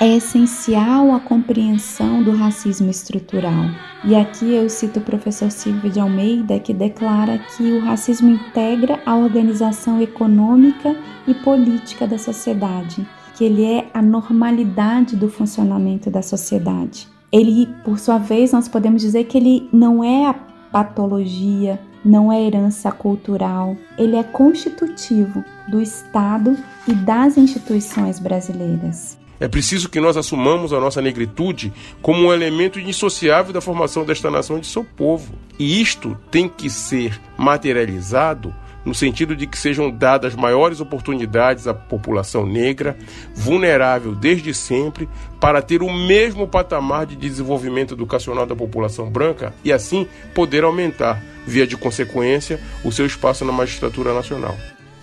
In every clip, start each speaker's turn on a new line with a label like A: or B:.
A: é essencial a compreensão do racismo estrutural. E aqui eu cito o professor Silvio de Almeida, que declara que o racismo integra a organização econômica e política da sociedade, que ele é a normalidade do funcionamento da sociedade. Ele, por sua vez, nós podemos dizer que ele não é a patologia, não é herança cultural, ele é constitutivo do Estado e das instituições brasileiras.
B: É preciso que nós assumamos a nossa negritude como um elemento indissociável da formação desta nação e de seu povo. E isto tem que ser materializado no sentido de que sejam dadas maiores oportunidades à população negra, vulnerável desde sempre, para ter o mesmo patamar de desenvolvimento educacional da população branca e assim poder aumentar, via de consequência, o seu espaço na magistratura nacional.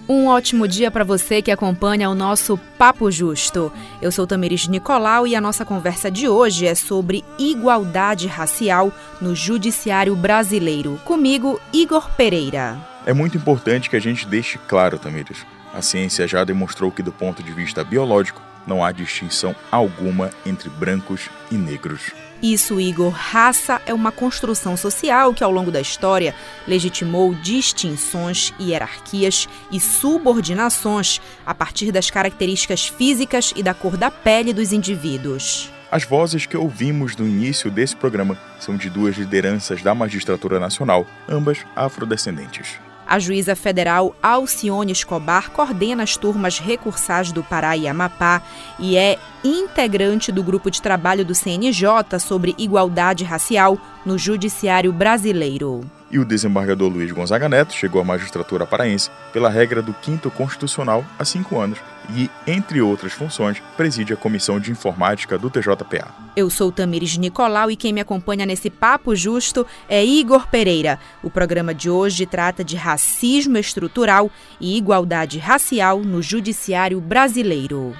C: Um ótimo dia para você que acompanha o nosso Papo Justo. Eu sou Tamiris Nicolau e a nossa conversa de hoje é sobre igualdade racial no judiciário brasileiro. Comigo, Igor Pereira.
D: É muito importante que a gente deixe claro, Tamires. A ciência já demonstrou que, do ponto de vista biológico, não há distinção alguma entre brancos e negros.
C: Isso, Igor, raça é uma construção social que, ao longo da história, legitimou distinções, hierarquias e subordinações a partir das características físicas e da cor da pele dos indivíduos.
D: As vozes que ouvimos no início desse programa são de duas lideranças da magistratura nacional, ambas afrodescendentes.
C: A juíza federal Alcione Escobar coordena as turmas recursais do Pará e Amapá e é integrante do grupo de trabalho do CNJ sobre igualdade racial no Judiciário Brasileiro.
D: E o desembargador Luiz Gonzaga Neto chegou à magistratura paraense pela regra do quinto constitucional há cinco anos e, entre outras funções, preside a Comissão de Informática do TJPA.
C: Eu sou Tamires Nicolau e quem me acompanha nesse Papo Justo é Igor Pereira. O programa de hoje trata de racismo estrutural e igualdade racial no judiciário brasileiro.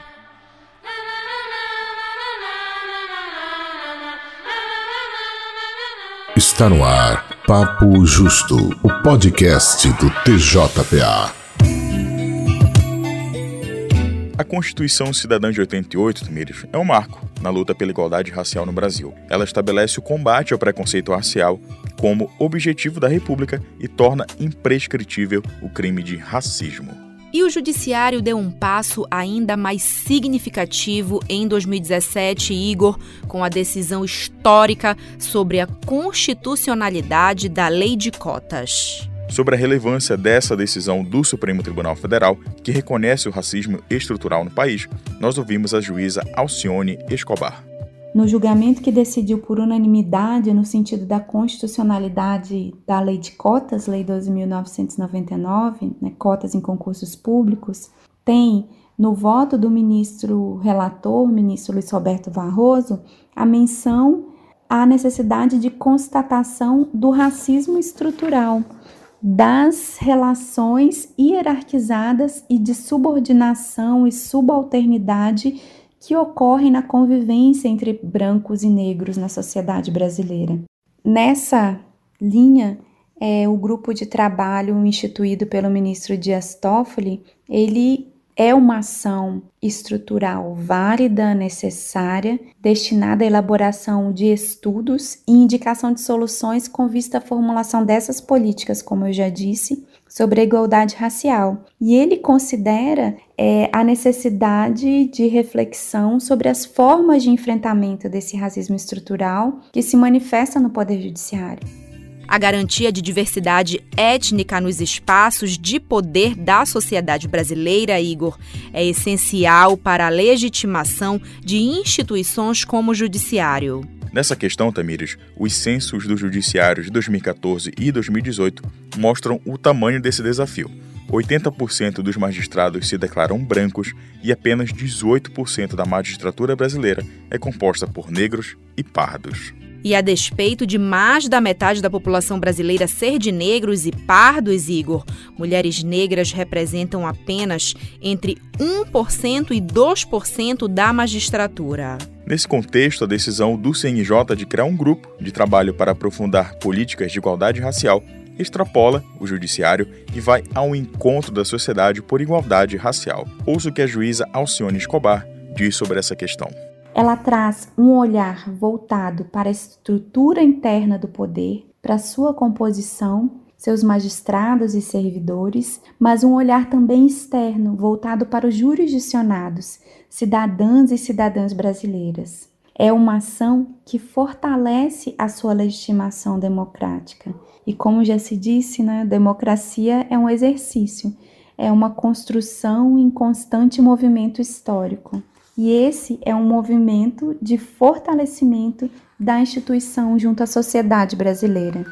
E: Está no ar Papo Justo, o podcast do TJPA.
D: Constituição Cidadã de 88, Tamires, é um marco na luta pela igualdade racial no Brasil. Ela estabelece o combate ao preconceito racial como objetivo da República e torna imprescritível o crime de racismo.
C: E o Judiciário deu um passo ainda mais significativo em 2017, Igor, com a decisão histórica sobre a constitucionalidade da Lei de Cotas.
D: Sobre a relevância dessa decisão do Supremo Tribunal Federal, que reconhece o racismo estrutural no país, nós ouvimos a juíza Alcione Escobar.
A: No julgamento que decidiu por unanimidade no sentido da constitucionalidade da Lei de Cotas, Lei 12.999, né, cotas em concursos públicos, tem no voto do ministro relator, ministro Luiz Roberto Barroso, a menção à necessidade de constatação do racismo estrutural, das relações hierarquizadas e de subordinação e subalternidade que ocorrem na convivência entre brancos e negros na sociedade brasileira. Nessa linha, é, o grupo de trabalho instituído pelo ministro Dias Toffoli, ele é uma ação estrutural válida, necessária, destinada à elaboração de estudos e indicação de soluções com vista à formulação dessas políticas, como eu já disse, sobre a igualdade racial. E ele considera é, a necessidade de reflexão sobre as formas de enfrentamento desse racismo estrutural que se manifesta no Poder Judiciário.
C: A garantia de diversidade étnica nos espaços de poder da sociedade brasileira, Igor, é essencial para a legitimação de instituições como o Judiciário.
D: Nessa questão, Tamires, os censos do Judiciário de 2014 e 2018 mostram o tamanho desse desafio. 80% dos magistrados se declaram brancos e apenas 18% da magistratura brasileira é composta por negros e pardos.
C: E a despeito de mais da metade da população brasileira ser de negros e pardos, Igor, mulheres negras representam apenas entre 1% e 2% da magistratura.
D: Nesse contexto, a decisão do CNJ de criar um grupo de trabalho para aprofundar políticas de igualdade racial extrapola o judiciário e vai ao encontro da sociedade por igualdade racial. Ouça o que a juíza Alcione Escobar diz sobre essa questão.
A: Ela traz um olhar voltado para a estrutura interna do poder, para sua composição, seus magistrados e servidores, mas um olhar também externo, voltado para os jurisdicionados, cidadãs e cidadãs brasileiras. É uma ação que fortalece a sua legitimação democrática. E como já se disse, né, democracia é um exercício, é uma construção em constante movimento histórico. E esse é um movimento de fortalecimento da instituição junto à sociedade brasileira.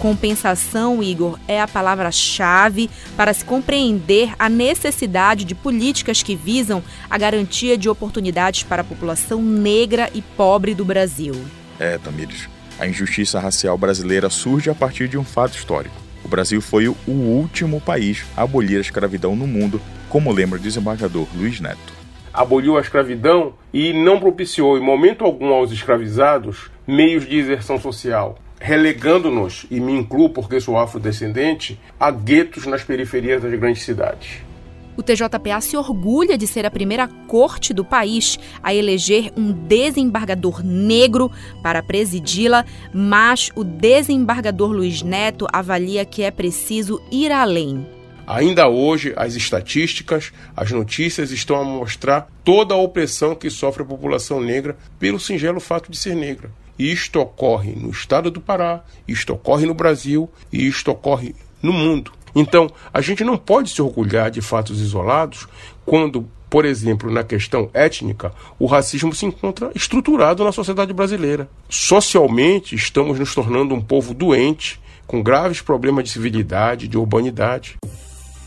C: Compensação, Igor, é a palavra-chave para se compreender a necessidade de políticas que visam a garantia de oportunidades para a população negra e pobre do Brasil.
D: É, Tamires. A injustiça racial brasileira surge a partir de um fato histórico. O Brasil foi o último país a abolir a escravidão no mundo como lembra o desembargador Luiz Neto.
B: Aboliu a escravidão e não propiciou em momento algum aos escravizados meios de exerção social, relegando-nos, e me incluo porque sou afrodescendente, a guetos nas periferias das grandes cidades.
C: O TJPA se orgulha de ser a primeira corte do país a eleger um desembargador negro para presidi-la, mas o desembargador Luiz Neto avalia que é preciso ir além.
B: Ainda hoje, as estatísticas, as notícias estão a mostrar toda a opressão que sofre a população negra pelo singelo fato de ser negra. Isto ocorre no estado do Pará, isto ocorre no Brasil e isto ocorre no mundo. Então, a gente não pode se orgulhar de fatos isolados quando, por exemplo, na questão étnica, o racismo se encontra estruturado na sociedade brasileira. Socialmente, estamos nos tornando um povo doente, com graves problemas de civilidade, de urbanidade.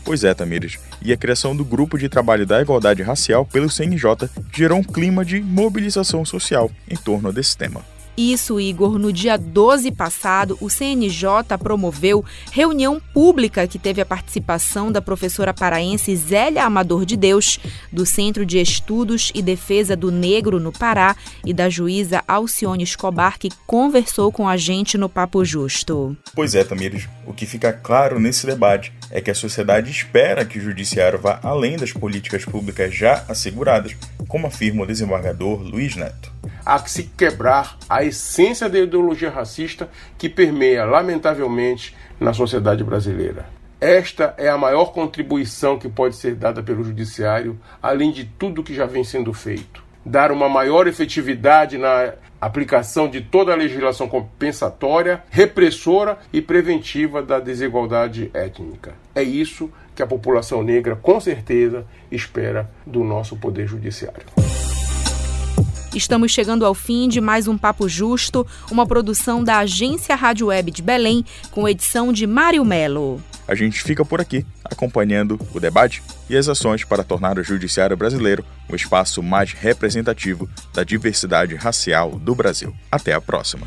D: Pois é, Tamires. E a criação do Grupo de Trabalho da Igualdade Racial pelo CNJ gerou um clima de mobilização social em torno desse tema.
C: Isso, Igor. No dia 12 passado, o CNJ promoveu reunião pública que teve a participação da professora paraense Zélia Amador de Deus, do Centro de Estudos e Defesa do Negro no Pará, e da juíza Alcione Escobar, que conversou com a gente no Papo Justo.
D: Pois é, Tamires. O que fica claro nesse debate é que a sociedade espera que o judiciário vá além das políticas públicas já asseguradas, como afirma o desembargador Luiz Neto.
B: Há que se quebrar a essência da ideologia racista que permeia, lamentavelmente, na sociedade brasileira. Esta é a maior contribuição que pode ser dada pelo Judiciário, além de tudo que já vem sendo feito. Dar uma maior efetividade na aplicação de toda a legislação compensatória, repressora e preventiva da desigualdade étnica. É isso que a população negra, com certeza, espera do nosso Poder Judiciário.
C: Estamos chegando ao fim de mais um Papo Justo, uma produção da Agência Rádio Web de Belém, com edição de Mário Melo.
D: A gente fica por aqui, acompanhando o debate e as ações para tornar o Judiciário Brasileiro o espaço mais representativo da diversidade racial do Brasil. Até a próxima.